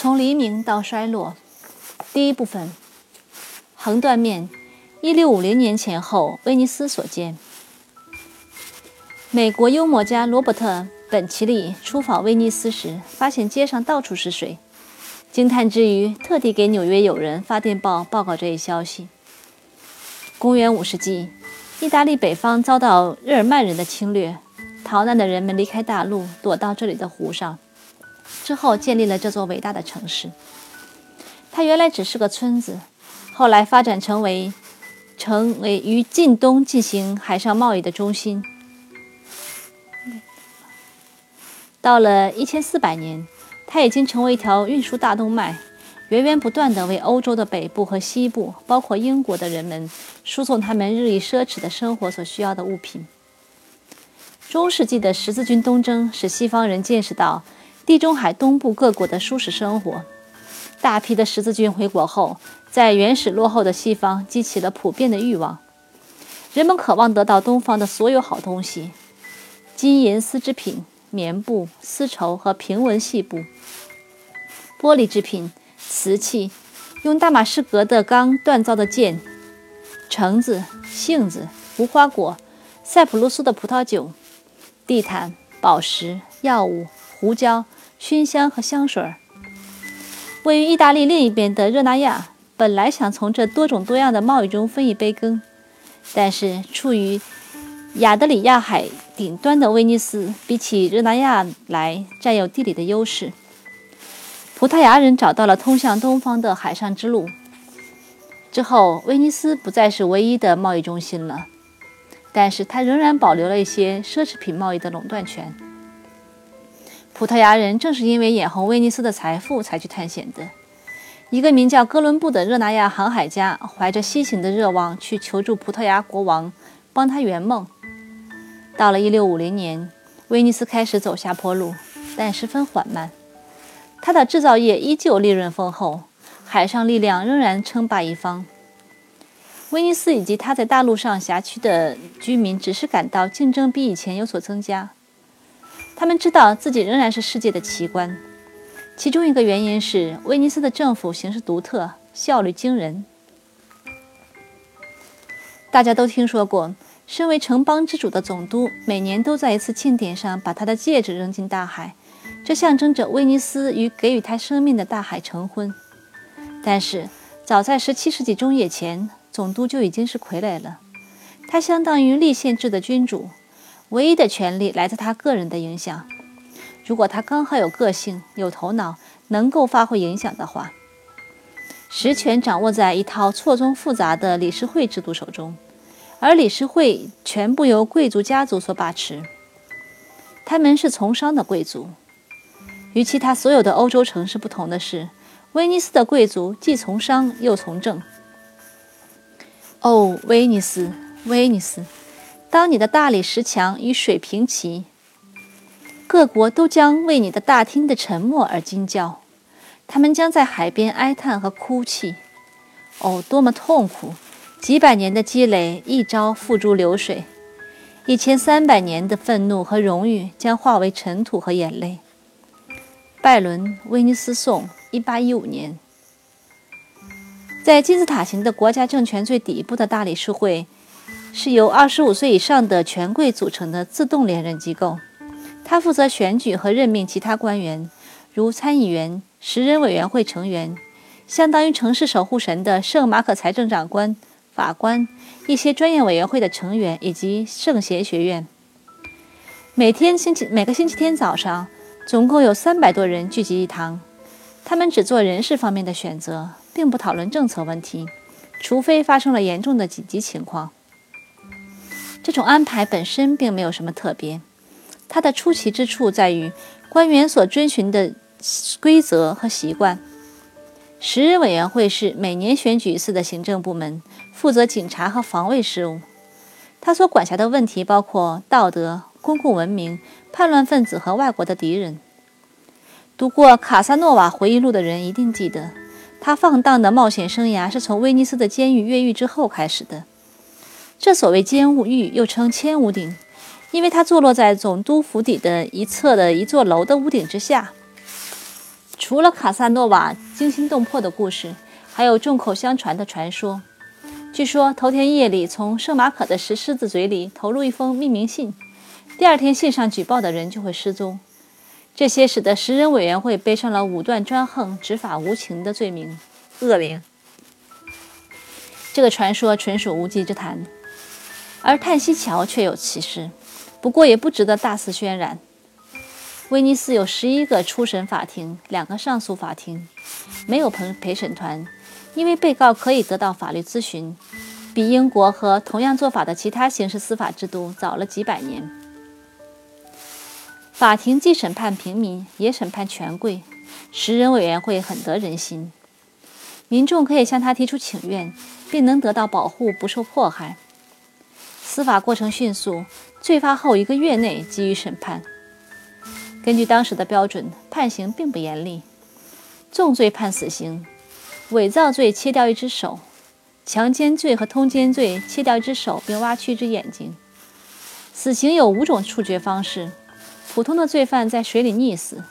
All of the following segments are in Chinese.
从黎明到衰落，第一部分，横断面，一六五零年前后，威尼斯所见。美国幽默家罗伯特·本奇利出访威尼斯时，发现街上到处是水，惊叹之余，特地给纽约友人发电报报告这一消息。公元五世纪，意大利北方遭到日耳曼人的侵略，逃难的人们离开大陆，躲到这里的湖上。之后建立了这座伟大的城市。它原来只是个村子，后来发展成为成为与近东进行海上贸易的中心。到了一千四百年，它已经成为一条运输大动脉，源源不断地为欧洲的北部和西部，包括英国的人们输送他们日益奢侈的生活所需要的物品。中世纪的十字军东征使西方人见识到。地中海东部各国的舒适生活，大批的十字军回国后，在原始落后的西方激起了普遍的欲望。人们渴望得到东方的所有好东西：金银丝织品、棉布、丝绸和平纹细布；玻璃制品、瓷器、用大马士革的钢锻造的剑、橙子、杏子、无花果、塞浦路斯的葡萄酒、地毯、宝石、药物、胡椒。熏香和香水。位于意大利另一边的热那亚本来想从这多种多样的贸易中分一杯羹，但是处于亚得里亚海顶端的威尼斯，比起热那亚来占有地理的优势。葡萄牙人找到了通向东方的海上之路。之后，威尼斯不再是唯一的贸易中心了，但是它仍然保留了一些奢侈品贸易的垄断权。葡萄牙人正是因为眼红威尼斯的财富才去探险的。一个名叫哥伦布的热那亚航海家，怀着西行的热望去求助葡萄牙国王，帮他圆梦。到了1650年，威尼斯开始走下坡路，但十分缓慢。他的制造业依旧利润丰厚，海上力量仍然称霸一方。威尼斯以及他在大陆上辖区的居民只是感到竞争比以前有所增加。他们知道自己仍然是世界的奇观，其中一个原因是威尼斯的政府形式独特，效率惊人。大家都听说过，身为城邦之主的总督每年都在一次庆典上把他的戒指扔进大海，这象征着威尼斯与给予他生命的大海成婚。但是，早在17世纪中叶前，总督就已经是傀儡了，他相当于立宪制的君主。唯一的权利来自他个人的影响。如果他刚好有个性、有头脑，能够发挥影响的话，实权掌握在一套错综复杂的理事会制度手中，而理事会全部由贵族家族所把持。他们是从商的贵族。与其他所有的欧洲城市不同的是，威尼斯的贵族既从商又从政。哦，威尼斯，威尼斯！当你的大理石墙与水平齐，各国都将为你的大厅的沉默而惊叫。他们将在海边哀叹和哭泣。哦，多么痛苦！几百年的积累，一朝付诸流水；一千三百年的愤怒和荣誉，将化为尘土和眼泪。拜伦《威尼斯颂》，一八一五年，在金字塔形的国家政权最底部的大理事会。是由二十五岁以上的权贵组成的自动连任机构，他负责选举和任命其他官员，如参议员、十人委员会成员，相当于城市守护神的圣马可财政长官、法官、一些专业委员会的成员以及圣贤学院。每天星期每个星期天早上，总共有三百多人聚集一堂，他们只做人事方面的选择，并不讨论政策问题，除非发生了严重的紧急情况。这种安排本身并没有什么特别，它的出奇之处在于官员所遵循的规则和习惯。十人委员会是每年选举一次的行政部门，负责警察和防卫事务。他所管辖的问题包括道德、公共文明、叛乱分子和外国的敌人。读过《卡萨诺瓦回忆录》的人一定记得，他放荡的冒险生涯是从威尼斯的监狱越狱之后开始的。这所谓监狱又称千屋顶，因为它坐落在总督府邸的一侧的一座楼的屋顶之下。除了卡萨诺瓦惊心动魄的故事，还有众口相传的传说。据说头天夜里从圣马可的石狮子嘴里投入一封匿名信，第二天信上举报的人就会失踪。这些使得食人委员会背上了武断专横、执法无情的罪名恶名。这个传说纯属无稽之谈，而叹息桥却有其事，不过也不值得大肆渲染。威尼斯有十一个初审法庭，两个上诉法庭，没有陪陪审团，因为被告可以得到法律咨询，比英国和同样做法的其他刑事司法制度早了几百年。法庭既审判平民，也审判权贵。十人委员会很得人心，民众可以向他提出请愿，并能得到保护，不受迫害。司法过程迅速，罪发后一个月内给予审判。根据当时的标准，判刑并不严厉，重罪判死刑，伪造罪切掉一只手，强奸罪和通奸罪切掉一只手并挖去一只眼睛。死刑有五种处决方式。普通的罪犯在水里溺死，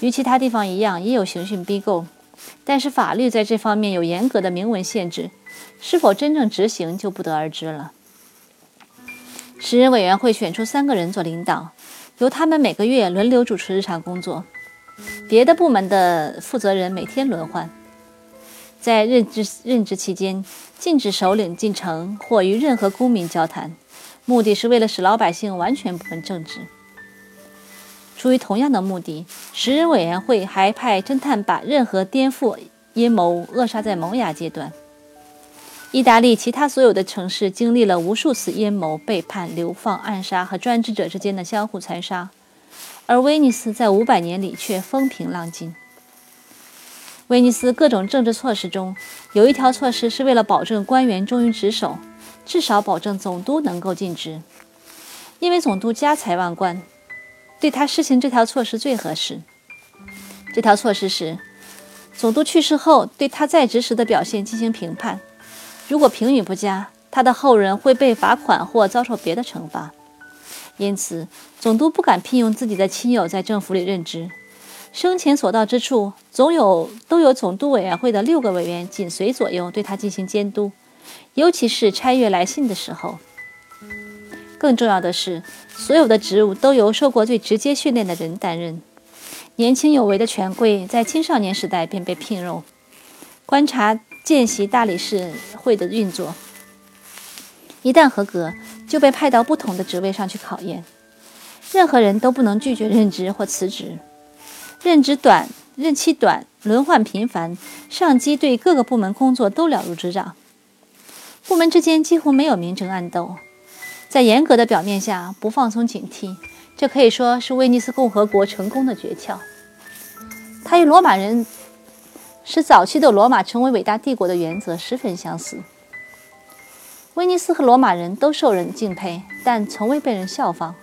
与其他地方一样，也有刑讯逼供，但是法律在这方面有严格的明文限制，是否真正执行就不得而知了。十人委员会选出三个人做领导，由他们每个月轮流主持日常工作，别的部门的负责人每天轮换。在任职任职期间，禁止首领进城或与任何公民交谈，目的是为了使老百姓完全不问政治。出于同样的目的，十人委员会还派侦探把任何颠覆阴谋扼杀在萌芽阶段。意大利其他所有的城市经历了无数次阴谋、背叛、流放、暗杀和专制者之间的相互残杀，而威尼斯在五百年里却风平浪静。威尼斯各种政治措施中，有一条措施是为了保证官员忠于职守，至少保证总督能够尽职，因为总督家财万贯。对他施行这条措施最合适。这条措施是，总督去世后，对他在职时的表现进行评判。如果评语不佳，他的后人会被罚款或遭受别的惩罚。因此，总督不敢聘用自己的亲友在政府里任职。生前所到之处，总有都有总督委员会的六个委员紧随左右，对他进行监督，尤其是差阅来信的时候。更重要的是，所有的职务都由受过最直接训练的人担任。年轻有为的权贵在青少年时代便被聘用，观察、见习大理事会的运作。一旦合格，就被派到不同的职位上去考验。任何人都不能拒绝任职或辞职。任职短、任期短、轮换频繁，上级对各个部门工作都了如指掌。部门之间几乎没有明争暗斗。在严格的表面下不放松警惕，这可以说是威尼斯共和国成功的诀窍。他与罗马人使早期的罗马成为伟大帝国的原则十分相似。威尼斯和罗马人都受人敬佩，但从未被人效仿。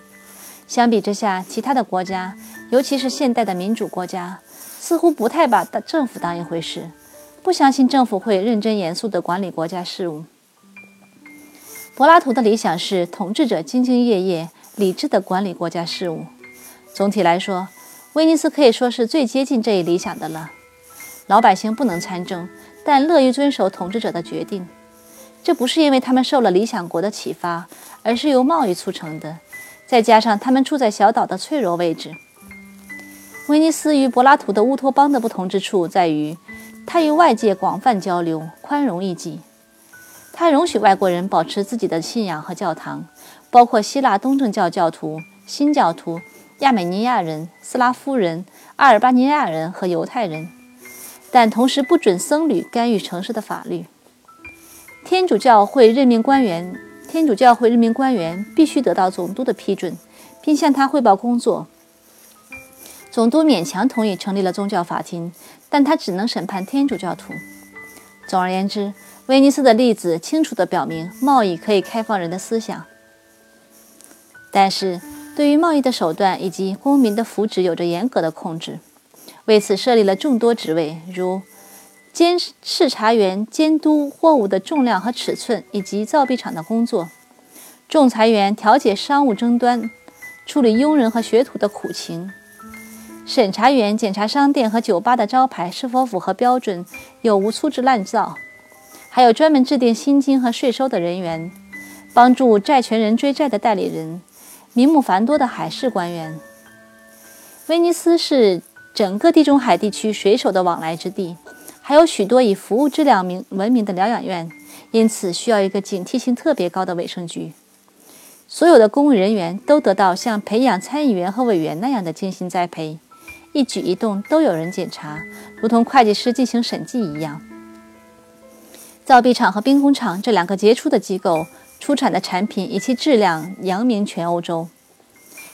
相比之下，其他的国家，尤其是现代的民主国家，似乎不太把政府当一回事，不相信政府会认真严肃地管理国家事务。柏拉图的理想是统治者兢兢业业、理智地管理国家事务。总体来说，威尼斯可以说是最接近这一理想的了。老百姓不能参政，但乐于遵守统治者的决定。这不是因为他们受了理想国的启发，而是由贸易促成的。再加上他们处在小岛的脆弱位置。威尼斯与柏拉图的乌托邦的不同之处在于，它与外界广泛交流，宽容异己。他容许外国人保持自己的信仰和教堂，包括希腊东正教教徒、新教徒、亚美尼亚人、斯拉夫人、阿尔巴尼亚人和犹太人，但同时不准僧侣干预城市的法律。天主教会任命官员，天主教会任命官员必须得到总督的批准，并向他汇报工作。总督勉强同意成立了宗教法庭，但他只能审判天主教徒。总而言之。威尼斯的例子清楚地表明，贸易可以开放人的思想，但是对于贸易的手段以及公民的福祉有着严格的控制。为此设立了众多职位，如监视察员监督货物的重量和尺寸，以及造币厂的工作；仲裁员调解商务争端，处理佣人和学徒的苦情；审查员检查商店和酒吧的招牌是否符合标准，有无粗制滥造；还有专门制定薪金和税收的人员，帮助债权人追债的代理人，名目繁多的海事官员。威尼斯是整个地中海地区水手的往来之地，还有许多以服务质量名闻名的疗养院，因此需要一个警惕性特别高的卫生局。所有的公务人员都得到像培养参议员和委员那样的精心栽培。一举一动都有人检查，如同会计师进行审计一样。造币厂和兵工厂这两个杰出的机构出产的产品以其质量扬名全欧洲。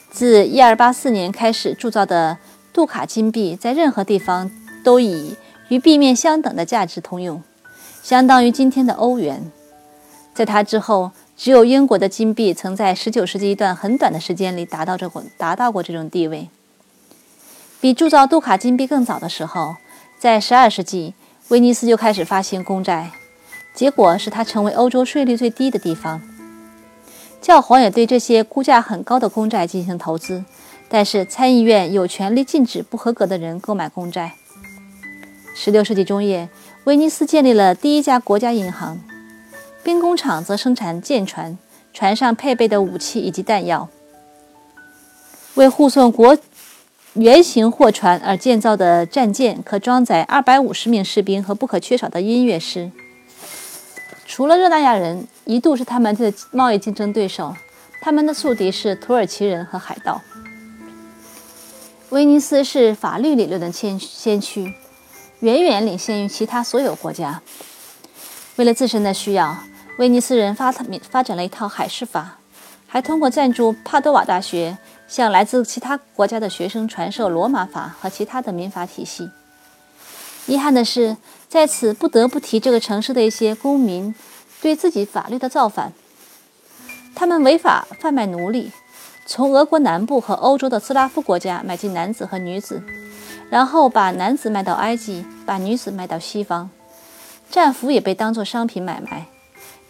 自1284年开始铸造的杜卡金币，在任何地方都以与币面相等的价值通用，相当于今天的欧元。在它之后，只有英国的金币曾在19世纪一段很短的时间里达到这达到过这种地位。比铸造杜卡金币更早的时候，在12世纪，威尼斯就开始发行公债，结果使它成为欧洲税率最低的地方。教皇也对这些估价很高的公债进行投资，但是参议院有权利禁止不合格的人购买公债。十六世纪中叶，威尼斯建立了第一家国家银行，兵工厂则生产舰船，船上配备的武器以及弹药，为护送国。圆形货船而建造的战舰可装载二百五十名士兵和不可缺少的音乐师。除了热那亚人一度是他们的贸易竞争对手，他们的宿敌是土耳其人和海盗。威尼斯是法律理论的先先驱，远远领先于其他所有国家。为了自身的需要，威尼斯人发发展了一套海事法，还通过赞助帕多瓦大学。向来自其他国家的学生传授罗马法和其他的民法体系。遗憾的是，在此不得不提这个城市的一些公民对自己法律的造反。他们违法贩卖奴隶，从俄国南部和欧洲的斯拉夫国家买进男子和女子，然后把男子卖到埃及，把女子卖到西方。战俘也被当作商品买卖。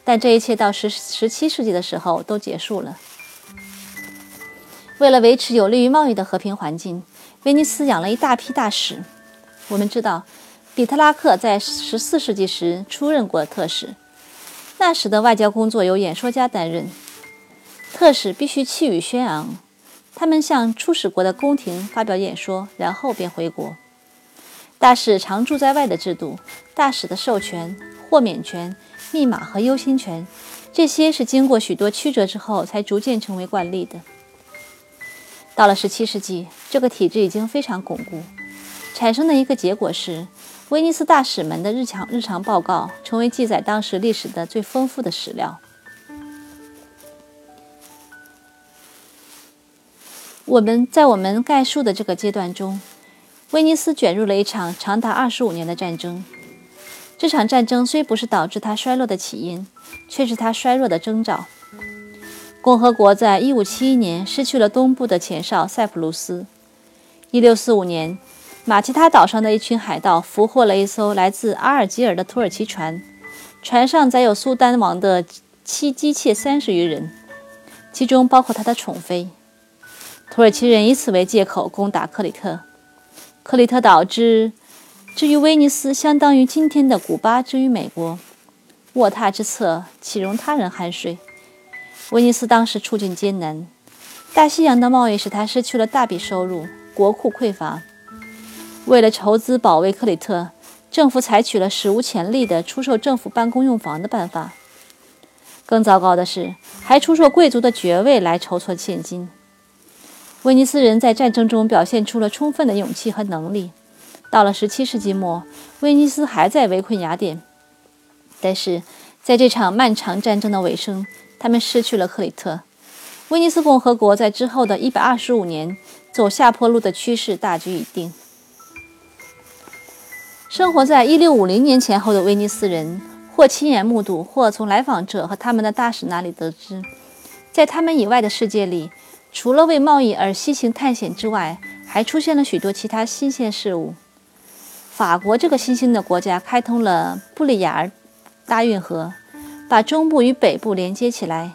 但这一切到十十七世纪的时候都结束了。为了维持有利于贸易的和平环境，威尼斯养了一大批大使。我们知道，比特拉克在十四世纪时出任过特使。那时的外交工作由演说家担任，特使必须气宇轩昂。他们向出使国的宫廷发表演说，然后便回国。大使常驻在外的制度，大使的授权、豁免权、密码和优先权，这些是经过许多曲折之后才逐渐成为惯例的。到了17世纪，这个体制已经非常巩固。产生的一个结果是，威尼斯大使们的日常日常报告成为记载当时历史的最丰富的史料。我们在我们概述的这个阶段中，威尼斯卷入了一场长达25年的战争。这场战争虽不是导致它衰落的起因，却是它衰弱的征兆。共和国在一五七一年失去了东部的前哨塞浦路斯。一六四五年，马其他岛上的一群海盗俘获了一艘来自阿尔及尔的土耳其船，船上载有苏丹王的妻姬妾三十余人，其中包括他的宠妃。土耳其人以此为借口攻打克里特。克里特岛之至于威尼斯，相当于今天的古巴之于美国。卧榻之侧，岂容他人酣睡？威尼斯当时处境艰难，大西洋的贸易使他失去了大笔收入，国库匮乏。为了筹资保卫克里特，政府采取了史无前例的出售政府办公用房的办法。更糟糕的是，还出售贵族的爵位来筹措现金。威尼斯人在战争中表现出了充分的勇气和能力。到了17世纪末，威尼斯还在围困雅典，但是在这场漫长战争的尾声。他们失去了克里特，威尼斯共和国在之后的一百二十五年走下坡路的趋势大局已定。生活在一六五零年前后的威尼斯人，或亲眼目睹，或从来访者和他们的大使那里得知，在他们以外的世界里，除了为贸易而西行探险之外，还出现了许多其他新鲜事物。法国这个新兴的国家开通了布里亚尔大运河。把中部与北部连接起来，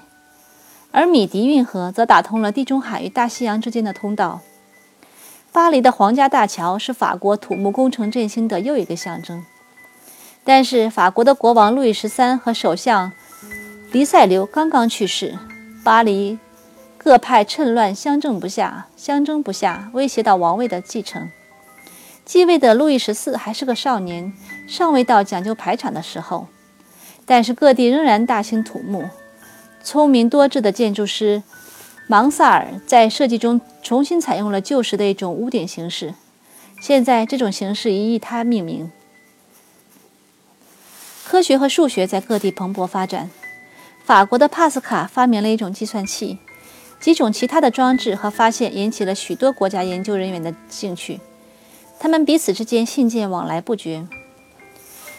而米迪运河则打通了地中海与大西洋之间的通道。巴黎的皇家大桥是法国土木工程振兴的又一个象征。但是，法国的国王路易十三和首相黎塞留刚刚去世，巴黎各派趁乱相争不下，相争不下，威胁到王位的继承。继位的路易十四还是个少年，尚未到讲究排场的时候。但是各地仍然大兴土木，聪明多智的建筑师芒萨尔在设计中重新采用了旧时的一种屋顶形式。现在这种形式已以他命名。科学和数学在各地蓬勃发展。法国的帕斯卡发明了一种计算器，几种其他的装置和发现引起了许多国家研究人员的兴趣。他们彼此之间信件往来不绝。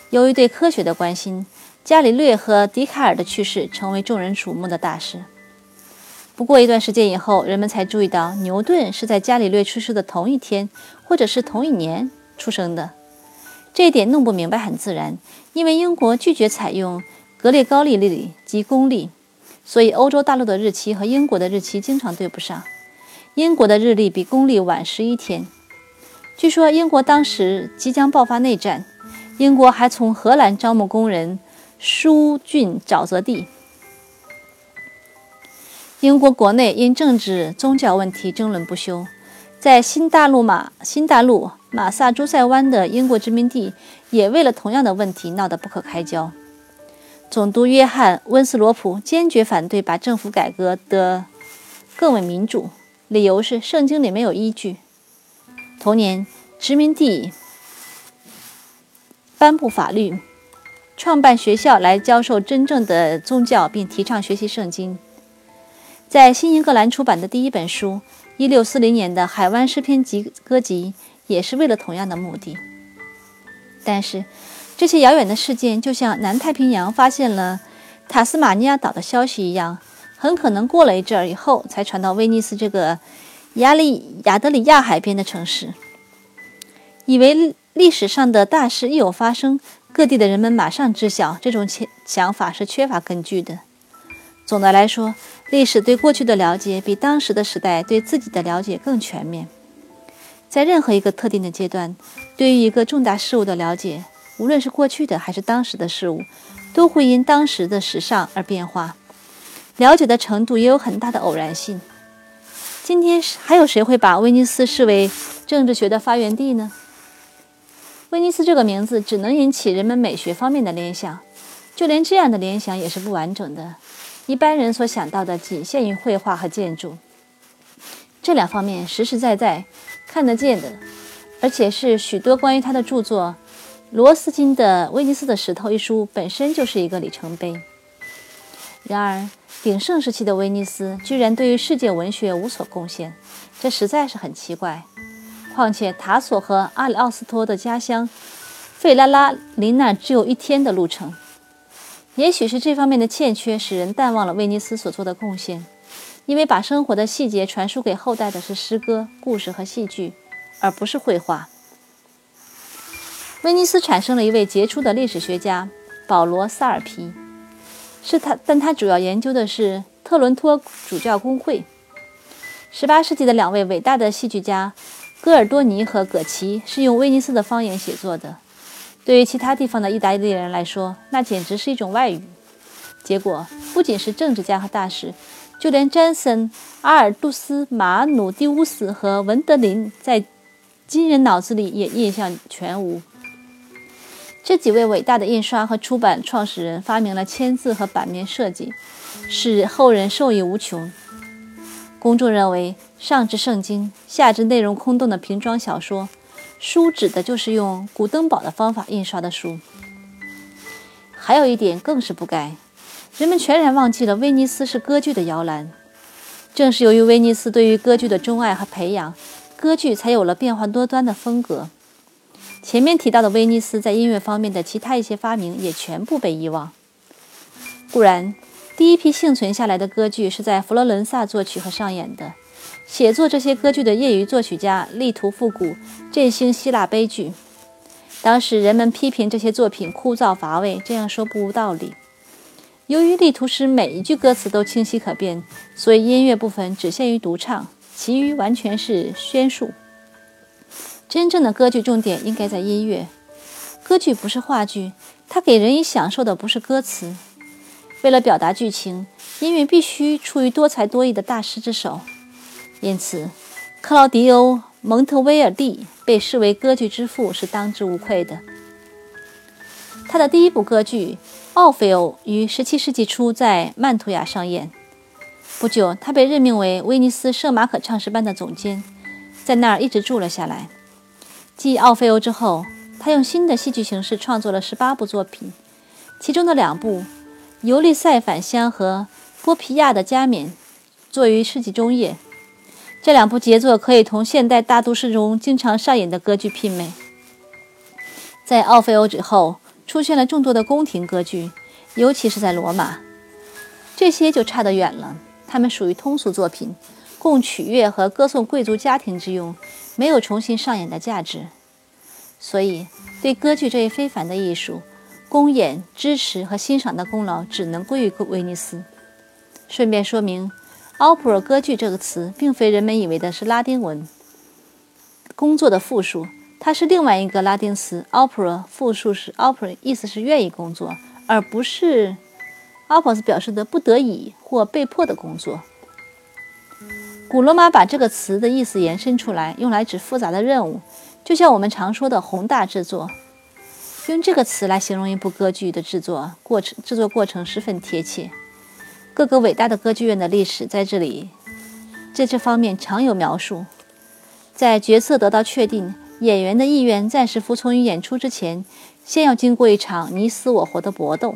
由于对科学的关心。伽利略和笛卡尔的去世成为众人瞩目的大事。不过一段时间以后，人们才注意到牛顿是在伽利略去世的同一天，或者是同一年出生的。这一点弄不明白很自然，因为英国拒绝采用格列高利历及公历，所以欧洲大陆的日期和英国的日期经常对不上。英国的日历比公历晚十一天。据说英国当时即将爆发内战，英国还从荷兰招募工人。疏浚沼泽地。英国国内因政治、宗教问题争论不休，在新大陆马新大陆马萨诸塞湾的英国殖民地也为了同样的问题闹得不可开交。总督约翰温斯罗普坚决反对把政府改革得更为民主，理由是圣经里没有依据。同年，殖民地颁布法律。创办学校来教授真正的宗教，并提倡学习圣经。在新英格兰出版的第一本书，1640年的《海湾诗篇集歌集》，也是为了同样的目的。但是，这些遥远的事件就像南太平洋发现了塔斯马尼亚岛的消息一样，很可能过了一阵儿以后才传到威尼斯这个亚利亚德里亚海边的城市。以为历史上的大事一有发生。各地的人们马上知晓，这种想想法是缺乏根据的。总的来说，历史对过去的了解比当时的时代对自己的了解更全面。在任何一个特定的阶段，对于一个重大事物的了解，无论是过去的还是当时的事物，都会因当时的时尚而变化。了解的程度也有很大的偶然性。今天还有谁会把威尼斯视为政治学的发源地呢？威尼斯这个名字只能引起人们美学方面的联想，就连这样的联想也是不完整的。一般人所想到的仅限于绘画和建筑，这两方面实实在在看得见的，而且是许多关于他的著作。罗斯金的《威尼斯的石头》一书本身就是一个里程碑。然而，鼎盛时期的威尼斯居然对于世界文学无所贡献，这实在是很奇怪。况且塔索和阿里奥斯托的家乡费拉拉离那只有一天的路程，也许是这方面的欠缺使人淡忘了威尼斯所做的贡献，因为把生活的细节传输给后代的是诗歌、故事和戏剧，而不是绘画。威尼斯产生了一位杰出的历史学家保罗·萨尔皮，是他，但他主要研究的是特伦托主教公会。18世纪的两位伟大的戏剧家。戈尔多尼和葛奇是用威尼斯的方言写作的，对于其他地方的意大利人来说，那简直是一种外语。结果不仅是政治家和大使，就连詹森、阿尔杜斯、马努蒂乌斯和文德林在金人脑子里也印象全无。这几位伟大的印刷和出版创始人发明了签字和版面设计，使后人受益无穷。公众认为。上至圣经，下至内容空洞的瓶装小说，书指的就是用古登堡的方法印刷的书。还有一点更是不该，人们全然忘记了威尼斯是歌剧的摇篮。正是由于威尼斯对于歌剧的钟爱和培养，歌剧才有了变化多端的风格。前面提到的威尼斯在音乐方面的其他一些发明也全部被遗忘。固然，第一批幸存下来的歌剧是在佛罗伦萨作曲和上演的。写作这些歌剧的业余作曲家力图复古、振兴希腊悲剧。当时人们批评这些作品枯燥乏味，这样说不无道理。由于力图使每一句歌词都清晰可辨，所以音乐部分只限于独唱，其余完全是宣述。真正的歌剧重点应该在音乐。歌剧不是话剧，它给人以享受的不是歌词。为了表达剧情，音乐必须出于多才多艺的大师之手。因此，克劳迪欧·蒙特威尔第被视为歌剧之父是当之无愧的。他的第一部歌剧《奥菲欧》于17世纪初在曼图亚上演。不久，他被任命为威尼斯圣马可唱诗班的总监，在那儿一直住了下来。继《奥菲欧》之后，他用新的戏剧形式创作了十八部作品，其中的两部《尤利塞返乡》和《波皮亚的加冕》作于世纪中叶。这两部杰作可以同现代大都市中经常上演的歌剧媲美。在《奥菲欧》之后，出现了众多的宫廷歌剧，尤其是在罗马，这些就差得远了。它们属于通俗作品，供取悦和歌颂贵族家庭之用，没有重新上演的价值。所以，对歌剧这一非凡的艺术，公演、支持和欣赏的功劳只能归于威尼斯。顺便说明，“opera” 歌剧这个词，并非人们以为的是拉丁文“工作”的复数，它是另外一个拉丁词 “opera”，复数是 “opera”，意思是愿意工作，而不是。oppos 表示的不得已或被迫的工作。古罗马把这个词的意思延伸出来，用来指复杂的任务，就像我们常说的宏大制作。用这个词来形容一部歌剧的制作过程，制作过程十分贴切。各个伟大的歌剧院的历史在这里，在这方面常有描述。在角色得到确定，演员的意愿暂时服从于演出之前，先要经过一场你死我活的搏斗。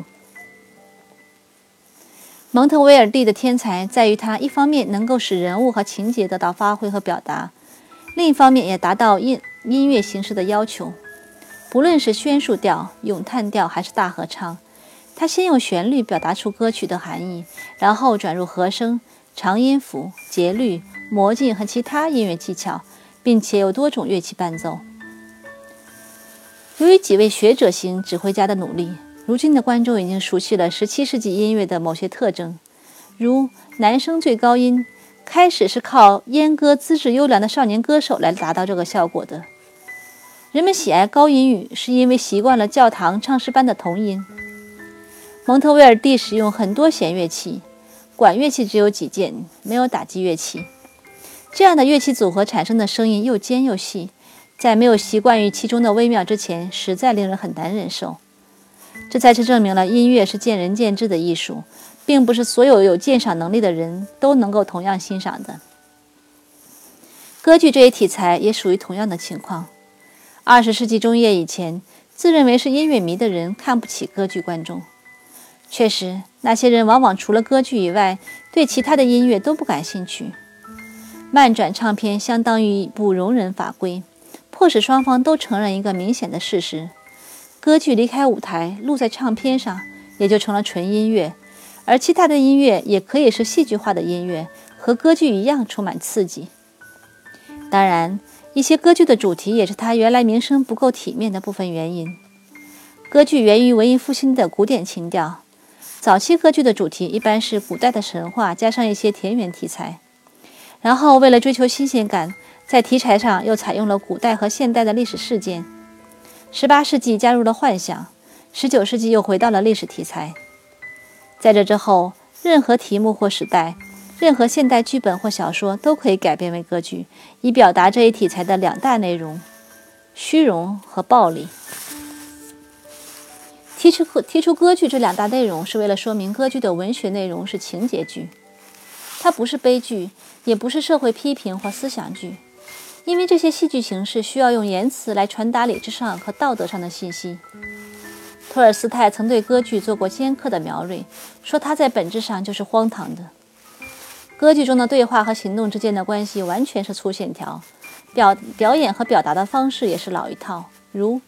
蒙特威尔第的天才在于他一方面能够使人物和情节得到发挥和表达，另一方面也达到音音乐形式的要求。不论是宣述调、咏叹调还是大合唱，他先用旋律表达出歌曲的含义，然后转入和声、长音符、节律、魔镜和其他音乐技巧，并且有多种乐器伴奏。由于几位学者型指挥家的努力。如今的观众已经熟悉了十七世纪音乐的某些特征，如男声最高音，开始是靠阉割资质优良的少年歌手来达到这个效果的。人们喜爱高音域，是因为习惯了教堂唱诗班的童音。蒙特威尔第使用很多弦乐器，管乐器只有几件，没有打击乐器。这样的乐器组合产生的声音又尖又细，在没有习惯于其中的微妙之前，实在令人很难忍受。这才是证明了音乐是见仁见智的艺术，并不是所有有鉴赏能力的人都能够同样欣赏的。歌剧这一题材也属于同样的情况。二十世纪中叶以前，自认为是音乐迷的人看不起歌剧观众。确实，那些人往往除了歌剧以外，对其他的音乐都不感兴趣。慢转唱片相当于一部容忍法规，迫使双方都承认一个明显的事实。歌剧离开舞台，录在唱片上，也就成了纯音乐；而其他的音乐也可以是戏剧化的音乐，和歌剧一样充满刺激。当然，一些歌剧的主题也是它原来名声不够体面的部分原因。歌剧源于文艺复兴的古典情调，早期歌剧的主题一般是古代的神话加上一些田园题材，然后为了追求新鲜感，在题材上又采用了古代和现代的历史事件。十八世纪加入了幻想，十九世纪又回到了历史题材。在这之后，任何题目或时代，任何现代剧本或小说都可以改编为歌剧，以表达这一题材的两大内容：虚荣和暴力。提出提出歌剧这两大内容，是为了说明歌剧的文学内容是情节剧，它不是悲剧，也不是社会批评或思想剧。因为这些戏剧形式需要用言辞来传达理智上和道德上的信息。托尔斯泰曾对歌剧做过尖刻的描绘，说它在本质上就是荒唐的。歌剧中的对话和行动之间的关系完全是粗线条，表表演和表达的方式也是老一套，如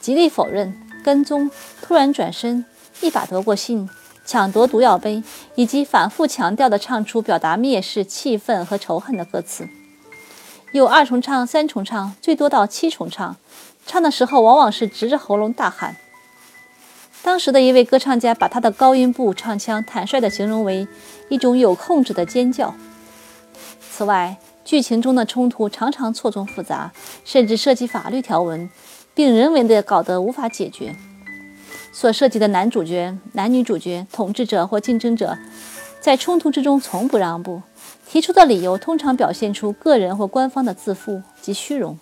极力否认、跟踪、突然转身、一把夺过信、抢夺毒药杯，以及反复强调的唱出表达蔑视、气愤和仇恨的歌词。有二重唱、三重唱，最多到七重唱。唱的时候往往是直着喉咙大喊。当时的一位歌唱家把他的高音部唱腔坦率地形容为一种有控制的尖叫。此外，剧情中的冲突常常错综复杂，甚至涉及法律条文，并人为地搞得无法解决。所涉及的男主角、男女主角、统治者或竞争者，在冲突之中从不让步，提出的理由通常表现出个人或官方的自负及虚荣。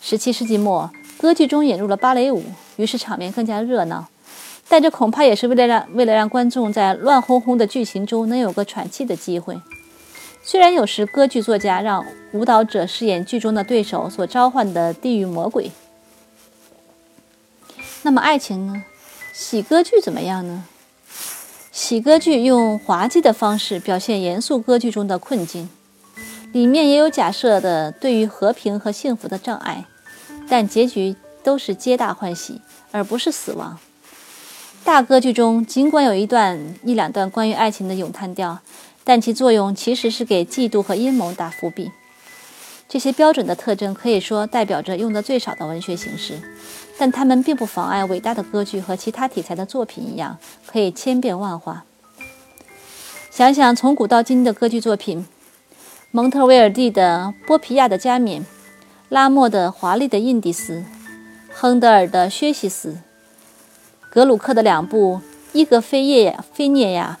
十七世纪末，歌剧中引入了芭蕾舞，于是场面更加热闹。但这恐怕也是为了让为了让观众在乱哄哄的剧情中能有个喘气的机会。虽然有时歌剧作家让舞蹈者饰演剧中的对手所召唤的地狱魔鬼，那么爱情呢？喜歌剧怎么样呢？喜歌剧用滑稽的方式表现严肃歌剧中的困境，里面也有假设的对于和平和幸福的障碍，但结局都是皆大欢喜，而不是死亡。大歌剧中尽管有一段一两段关于爱情的咏叹调。但其作用其实是给嫉妒和阴谋打伏笔。这些标准的特征可以说代表着用的最少的文学形式，但它们并不妨碍伟大的歌剧和其他题材的作品一样可以千变万化。想想从古到今的歌剧作品：蒙特威尔第的《波皮亚的加冕》，拉莫的《华丽的印第斯》，亨德尔的《薛西斯》，格鲁克的两部《伊格菲耶菲涅亚》。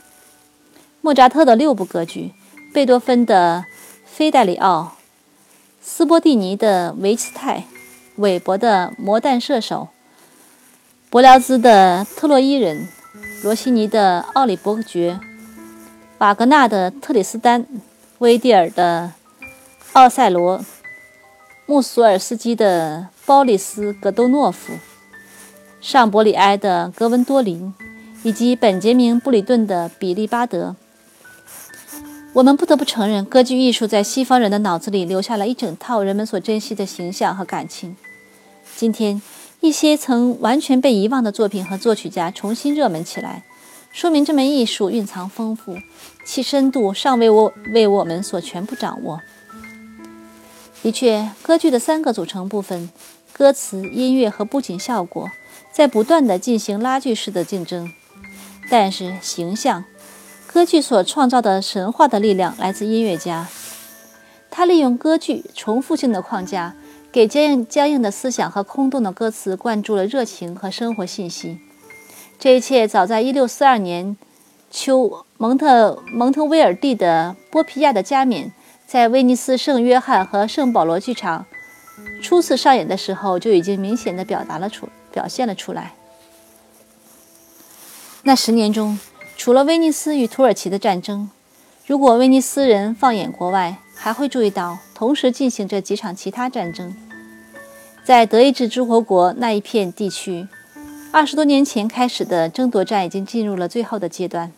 莫扎特的六部歌剧，贝多芬的《菲代里奥》，斯波蒂尼的《维斯泰》，韦伯的《魔弹射手》，柏辽兹的《特洛伊人》，罗西尼的《奥里伯爵》，瓦格纳的《特里斯丹》，威蒂尔的《奥赛罗》，穆索尔斯基的《鲍里斯·戈多诺夫》，尚博里埃的《格温多林》，以及本杰明·布里顿的《比利巴德》。我们不得不承认，歌剧艺术在西方人的脑子里留下了一整套人们所珍惜的形象和感情。今天，一些曾完全被遗忘的作品和作曲家重新热门起来，说明这门艺术蕴藏丰富，其深度尚未我为我们所全部掌握。的确，歌剧的三个组成部分——歌词、音乐和布景效果，在不断地进行拉锯式的竞争。但是，形象。歌剧所创造的神话的力量来自音乐家，他利用歌剧重复性的框架，给坚硬僵硬的思想和空洞的歌词灌注了热情和生活信息。这一切早在1642年秋，蒙特蒙特威尔第的《波皮亚的加冕》在威尼斯圣约翰和圣保罗剧场初次上演的时候就已经明显的表达了出表现了出来。那十年中。除了威尼斯与土耳其的战争，如果威尼斯人放眼国外，还会注意到同时进行着几场其他战争。在德意志诸侯国那一片地区，二十多年前开始的争夺战已经进入了最后的阶段。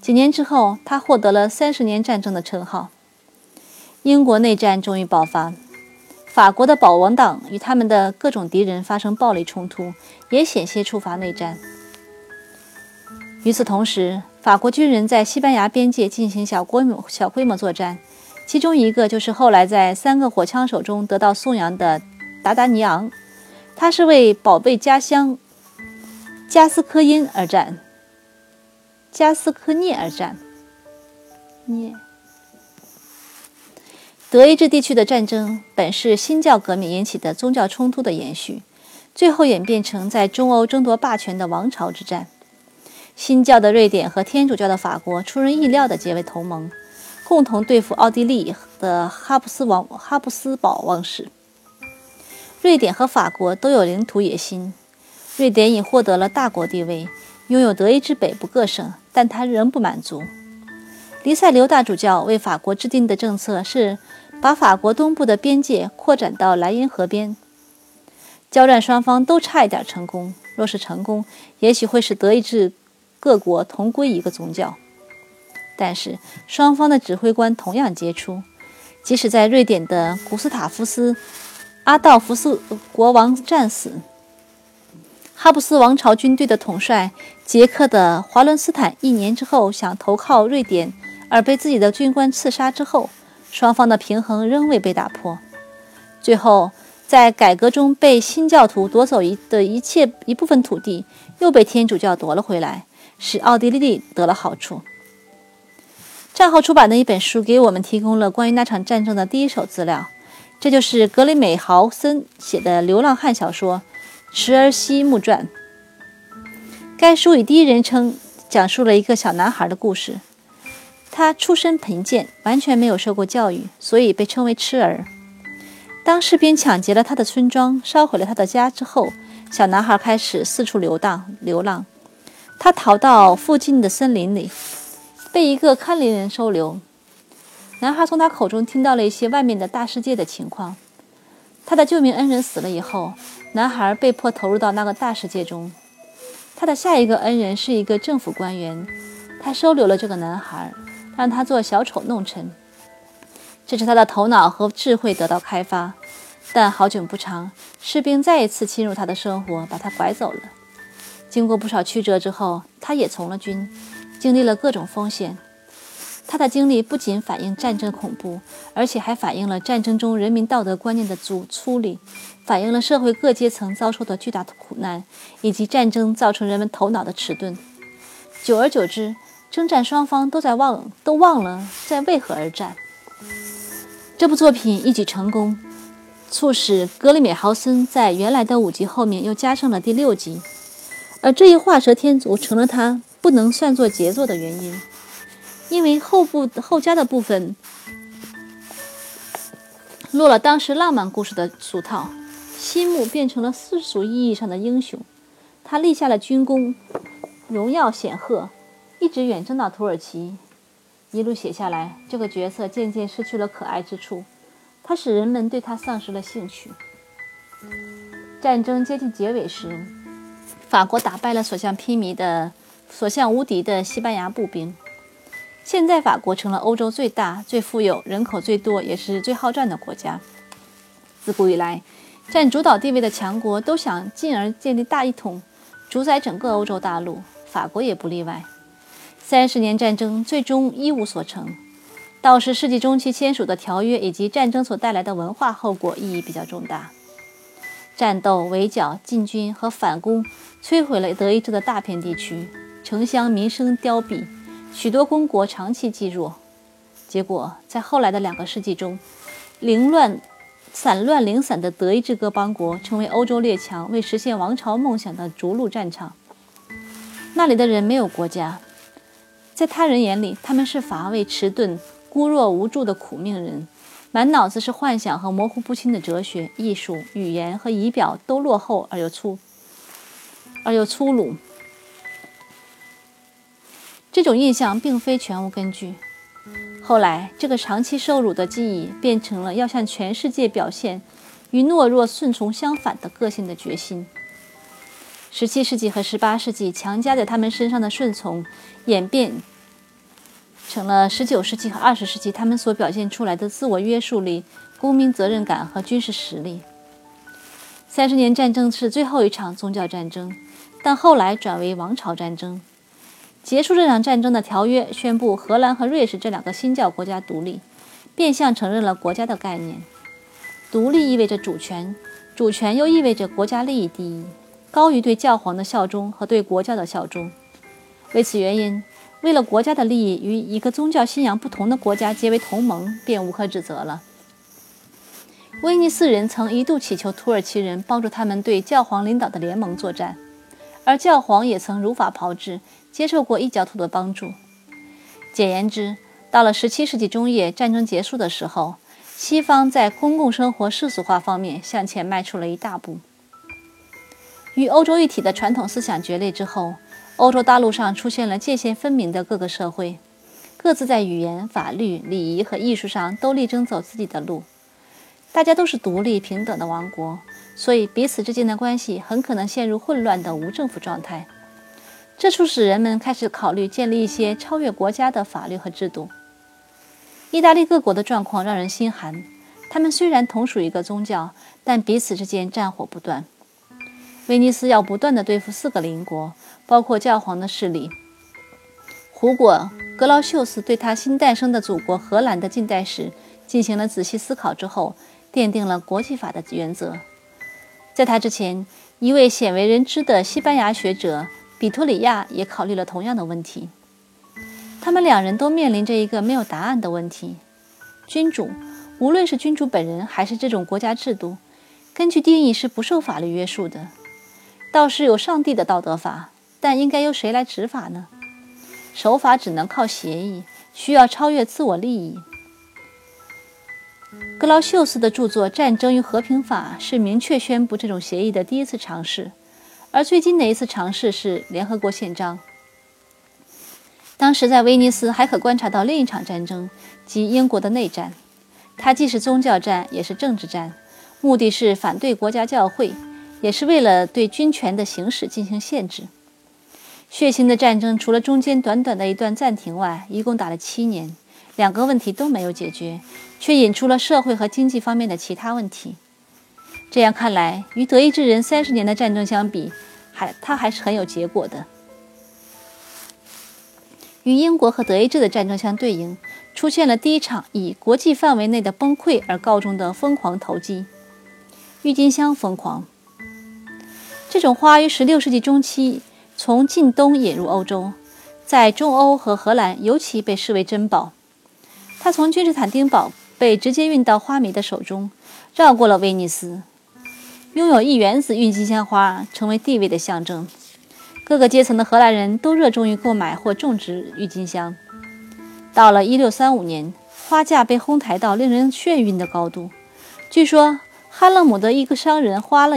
几年之后，他获得了“三十年战争”的称号。英国内战终于爆发，法国的保王党与他们的各种敌人发生暴力冲突，也险些触发内战。与此同时，法国军人在西班牙边界进行小规模、小规模作战，其中一个就是后来在三个火枪手中得到颂扬的达达尼昂，他是为宝贝家乡加斯科因而战，加斯科涅而战。涅。德意志地区的战争本是新教革命引起的宗教冲突的延续，最后演变成在中欧争夺霸权的王朝之战。新教的瑞典和天主教的法国出人意料地结为同盟，共同对付奥地利的哈布斯王哈布斯堡王室。瑞典和法国都有领土野心，瑞典已获得了大国地位，拥有德意志北部各省，但他仍不满足。黎塞留大主教为法国制定的政策是把法国东部的边界扩展到莱茵河边。交战双方都差一点成功，若是成功，也许会使德意志。各国同归一个宗教，但是双方的指挥官同样杰出。即使在瑞典的古斯塔夫斯·阿道夫斯国王战死，哈布斯王朝军队的统帅捷克的华伦斯坦一年之后想投靠瑞典，而被自己的军官刺杀之后，双方的平衡仍未被打破。最后，在改革中被新教徒夺走一的一切一部分土地，又被天主教夺了回来。使奥地利得了好处。战后出版的一本书给我们提供了关于那场战争的第一手资料，这就是格雷美豪森写的流浪汉小说《池儿西木传》。该书以第一人称讲述了一个小男孩的故事。他出身贫贱，完全没有受过教育，所以被称为“痴儿”。当士兵抢劫了他的村庄，烧毁了他的家之后，小男孩开始四处流荡。流浪，他逃到附近的森林里，被一个看林人收留。男孩从他口中听到了一些外面的大世界的情况。他的救命恩人死了以后，男孩被迫投入到那个大世界中。他的下一个恩人是一个政府官员，他收留了这个男孩。让他做小丑弄臣，这是他的头脑和智慧得到开发。但好景不长，士兵再一次侵入他的生活，把他拐走了。经过不少曲折之后，他也从了军，经历了各种风险。他的经历不仅反映战争恐怖，而且还反映了战争中人民道德观念的粗粗粝，反映了社会各阶层遭受的巨大的苦难，以及战争造成人们头脑的迟钝。久而久之，征战双方都在忘，都忘了在为何而战。这部作品一举成功，促使格里美豪森在原来的五集后面又加上了第六集，而这一画蛇添足成了他不能算作杰作的原因，因为后部后加的部分落了当时浪漫故事的俗套，西木变成了世俗意义上的英雄，他立下了军功，荣耀显赫。一直远征到土耳其，一路写下来，这个角色渐渐失去了可爱之处，他使人们对他丧失了兴趣。战争接近结尾时，法国打败了所向披靡的、所向无敌的西班牙步兵。现在，法国成了欧洲最大、最富有、人口最多，也是最好战的国家。自古以来，占主导地位的强国都想进而建立大一统，主宰整个欧洲大陆，法国也不例外。三十年战争最终一无所成，到是世纪中期签署的条约以及战争所带来的文化后果意义比较重大。战斗、围剿、进军和反攻摧毁了德意志的大片地区，城乡民生凋敝，许多公国长期积弱。结果在后来的两个世纪中，凌乱、散乱零散的德意志各邦国成为欧洲列强为实现王朝梦想的逐鹿战场。那里的人没有国家。在他人眼里，他们是乏味、迟钝、孤弱无助的苦命人，满脑子是幻想和模糊不清的哲学、艺术、语言和仪表都落后而又粗，而又粗鲁。这种印象并非全无根据。后来，这个长期受辱的记忆变成了要向全世界表现与懦弱顺从相反的个性的决心。十七世纪和十八世纪强加在他们身上的顺从，演变成了十九世纪和二十世纪他们所表现出来的自我约束力、公民责任感和军事实力。三十年战争是最后一场宗教战争，但后来转为王朝战争。结束这场战争的条约宣布荷兰和瑞士这两个新教国家独立，变相承认了国家的概念。独立意味着主权，主权又意味着国家利益第一。高于对教皇的效忠和对国教的效忠。为此原因，为了国家的利益，与一个宗教信仰不同的国家结为同盟，便无可指责了。威尼斯人曾一度祈求土耳其人帮助他们对教皇领导的联盟作战，而教皇也曾如法炮制，接受过异教徒的帮助。简言之，到了17世纪中叶，战争结束的时候，西方在公共生活世俗化方面向前迈出了一大步。与欧洲一体的传统思想决裂之后，欧洲大陆上出现了界限分明的各个社会，各自在语言、法律、礼仪和艺术上都力争走自己的路。大家都是独立平等的王国，所以彼此之间的关系很可能陷入混乱的无政府状态。这促使人们开始考虑建立一些超越国家的法律和制度。意大利各国的状况让人心寒，他们虽然同属一个宗教，但彼此之间战火不断。威尼斯要不断地对付四个邻国，包括教皇的势力。胡果·格劳秀斯对他新诞生的祖国荷兰的近代史进行了仔细思考之后，奠定了国际法的原则。在他之前，一位鲜为人知的西班牙学者比托里亚也考虑了同样的问题。他们两人都面临着一个没有答案的问题：君主，无论是君主本人还是这种国家制度，根据定义是不受法律约束的。倒是有上帝的道德法，但应该由谁来执法呢？守法只能靠协议，需要超越自我利益。格劳秀斯的著作《战争与和平法》是明确宣布这种协议的第一次尝试，而最近的一次尝试是联合国宪章。当时在威尼斯还可观察到另一场战争，即英国的内战。它既是宗教战，也是政治战，目的是反对国家教会，也是为了对军权的行使进行限制。血腥的战争除了中间短短的一段暂停外，一共打了七年。两个问题都没有解决，却引出了社会和经济方面的其他问题。这样看来，与德意志人三十年的战争相比，还它还是很有结果的。与英国和德意志的战争相对应，出现了第一场以国际范围内的崩溃而告终的疯狂投机——郁金香疯狂。这种花于16世纪中期从近东引入欧洲，在中欧和荷兰尤其被视为珍宝。它从君士坦丁堡被直接运到花迷的手中，绕过了威尼斯。拥有一园子郁金香花成为地位的象征，各个阶层的荷兰人都热衷于购买或种植郁金香。到了1635年，花价被哄抬到令人眩晕的高度。据说，哈勒姆的一个商人花了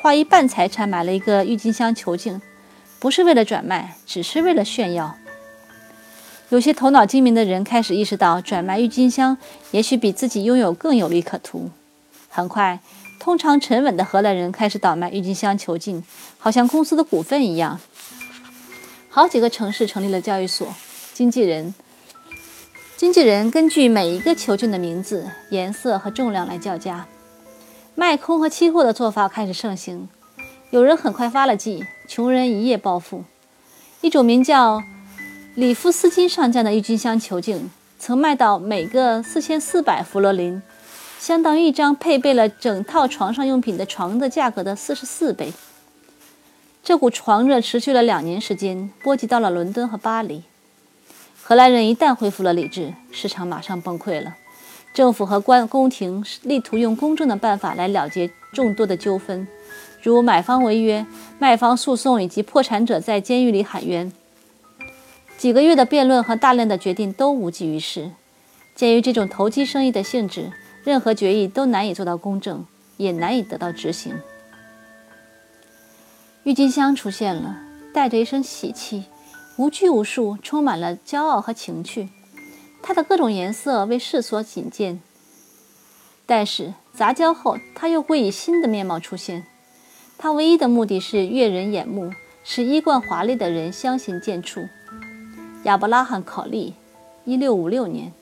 花一半财产买了一个郁金香球茎，不是为了转卖，只是为了炫耀。有些头脑精明的人开始意识到，转卖郁金香也许比自己拥有更有利可图。很快，通常沉稳的荷兰人开始倒卖郁金香球茎，好像公司的股份一样。好几个城市成立了交易所，经纪人经纪人根据每一个球茎的名字、颜色和重量来叫价。卖空和期货的做法开始盛行，有人很快发了迹，穷人一夜暴富。一种名叫里夫斯金上将的郁金香球茎曾卖到每个四千四百弗罗林，相当于一张配备了整套床上用品的床的价格的四十四倍。这股狂热持续了两年时间，波及到了伦敦和巴黎。荷兰人一旦恢复了理智，市场马上崩溃了。政府和官宫廷力图用公正的办法来了结众多的纠纷，如买方违约、卖方诉讼以及破产者在监狱里喊冤。几个月的辩论和大量的决定都无济于事。鉴于这种投机生意的性质，任何决议都难以做到公正，也难以得到执行。郁金香出现了，带着一身喜气，无拘无束，充满了骄傲和情趣。它的各种颜色为世所仅见，但是杂交后，它又会以新的面貌出现。它唯一的目的是悦人眼目，使衣冠华丽的人相形见绌。亚伯拉罕·考利，一六五六年。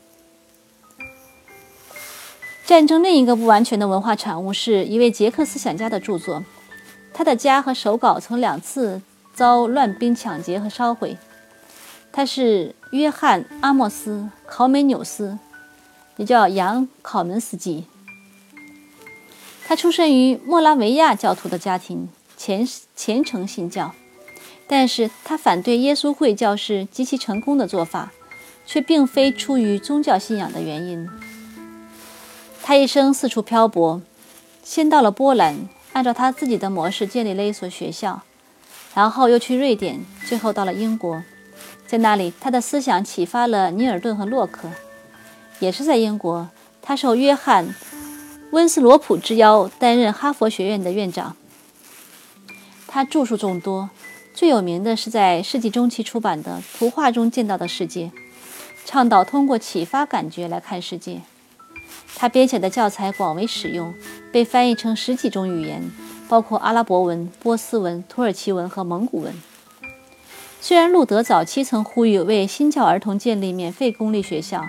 战争另一个不完全的文化产物是一位捷克思想家的著作，他的家和手稿曾两次遭乱兵抢劫和烧毁。他是约翰·阿莫斯·考美纽斯，也叫杨·考门斯基。他出生于莫拉维亚教徒的家庭，虔虔诚信教。但是他反对耶稣会教士极其成功的做法，却并非出于宗教信仰的原因。他一生四处漂泊，先到了波兰，按照他自己的模式建立了一所学校，然后又去瑞典，最后到了英国。在那里，他的思想启发了尼尔顿和洛克。也是在英国，他受约翰·温斯罗普之邀，担任哈佛学院的院长。他著述众多。最有名的是在世纪中期出版的《图画中见到的世界》，倡导通过启发感觉来看世界。他编写的教材广为使用，被翻译成十几种语言，包括阿拉伯文、波斯文、土耳其文和蒙古文。虽然路德早期曾呼吁为新教儿童建立免费公立学校，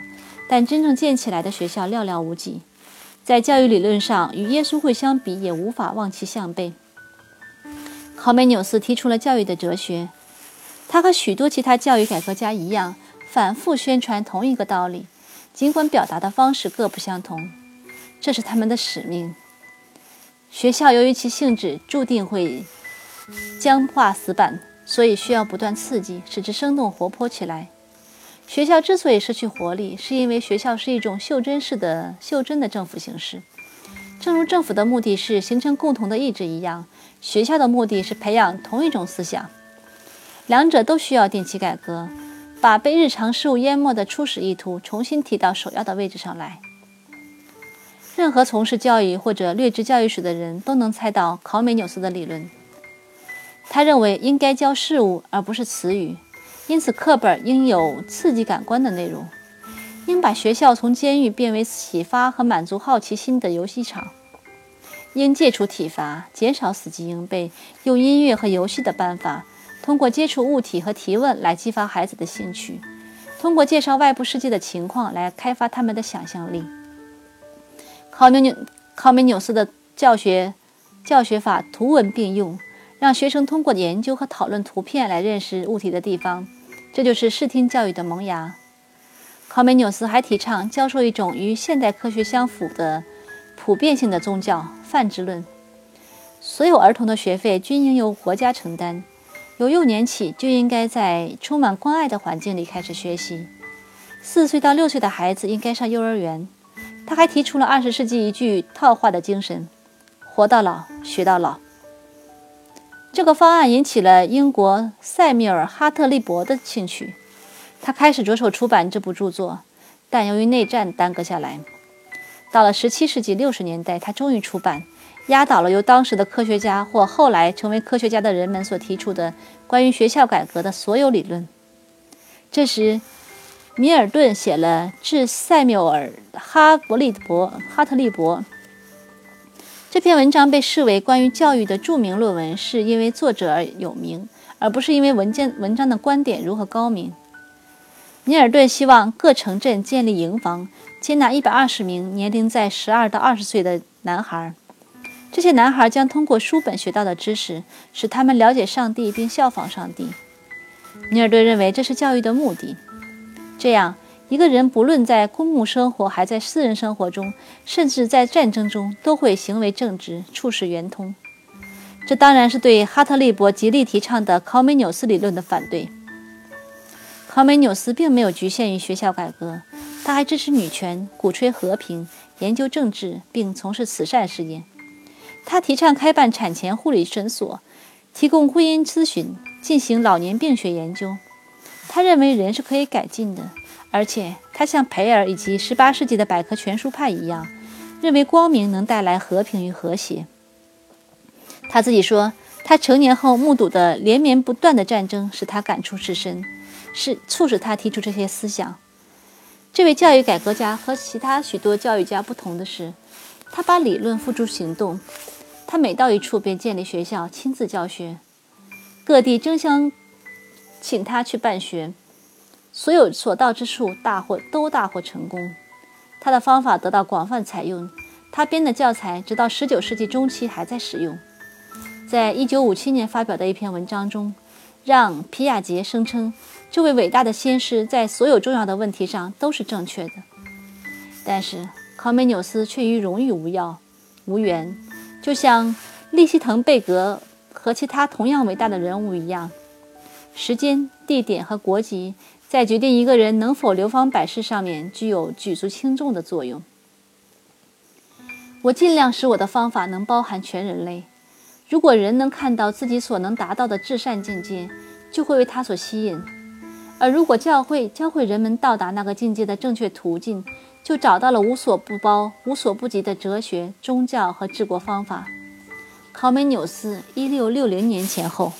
但真正建起来的学校寥寥无几，在教育理论上与耶稣会相比，也无法望其项背。考美纽斯提出了教育的哲学，他和许多其他教育改革家一样，反复宣传同一个道理，尽管表达的方式各不相同。这是他们的使命。学校由于其性质注定会僵化死板，所以需要不断刺激，使之生动活泼起来。学校之所以失去活力，是因为学校是一种袖珍式的袖珍的政府形式。正如政府的目的是形成共同的意志一样，学校的目的是培养同一种思想。两者都需要定期改革，把被日常事务淹没的初始意图重新提到首要的位置上来。任何从事教育或者略知教育史的人都能猜到考美纽斯的理论。他认为应该教事物而不是词语。因此，课本应有刺激感官的内容，应把学校从监狱变为启发和满足好奇心的游戏场，应戒除体罚，减少死记硬背，用音乐和游戏的办法，通过接触物体和提问来激发孩子的兴趣，通过介绍外部世界的情况来开发他们的想象力。考美纽考美纽斯的教学教学法图文并用。让学生通过研究和讨论图片来认识物体的地方，这就是视听教育的萌芽。考美纽斯还提倡教授一种与现代科学相符的普遍性的宗教——泛智论。所有儿童的学费均应由国家承担，由幼年起就应该在充满关爱的环境里开始学习。四岁到六岁的孩子应该上幼儿园。他还提出了二十世纪一句套话的精神：“活到老，学到老。”这个方案引起了英国塞缪尔·哈特利伯的兴趣，他开始着手出版这部著作，但由于内战耽搁下来。到了十七世纪六十年代，他终于出版，压倒了由当时的科学家或后来成为科学家的人们所提出的关于学校改革的所有理论。这时，米尔顿写了《致塞缪尔·哈伯利伯哈特利伯》。这篇文章被视为关于教育的著名论文，是因为作者而有名，而不是因为文件文章的观点如何高明。尼尔顿希望各城镇建立营房，接纳一百二十名年龄在十二到二十岁的男孩。这些男孩将通过书本学到的知识，使他们了解上帝并效仿上帝。尼尔顿认为这是教育的目的，这样。一个人不论在公共生活，还在私人生活中，甚至在战争中，都会行为正直，处事圆通。这当然是对哈特利伯极力提倡的考美纽斯理论的反对。考美纽斯并没有局限于学校改革，他还支持女权，鼓吹和平，研究政治，并从事慈善事业。他提倡开办产前护理诊所，提供婚姻咨询，进行老年病学研究。他认为人是可以改进的。而且，他像培尔以及18世纪的百科全书派一样，认为光明能带来和平与和谐。他自己说，他成年后目睹的连绵不断的战争使他感触至深，是促使他提出这些思想。这位教育改革家和其他许多教育家不同的是，他把理论付诸行动。他每到一处便建立学校，亲自教学，各地争相请他去办学。所有所到之处，大获都大获成功。他的方法得到广泛采用，他编的教材直到19世纪中期还在使用。在一九五七年发表的一篇文章中，让皮亚杰声称，这位伟大的先师在所有重要的问题上都是正确的。但是康美纽斯却与荣誉无要无缘，就像利希滕贝格和其他同样伟大的人物一样，时间、地点和国籍。在决定一个人能否流芳百世上面具有举足轻重的作用。我尽量使我的方法能包含全人类。如果人能看到自己所能达到的至善境界，就会为他所吸引；而如果教会教会人们到达那个境界的正确途径，就找到了无所不包、无所不及的哲学、宗教和治国方法。考美纽斯，一六六零年前后。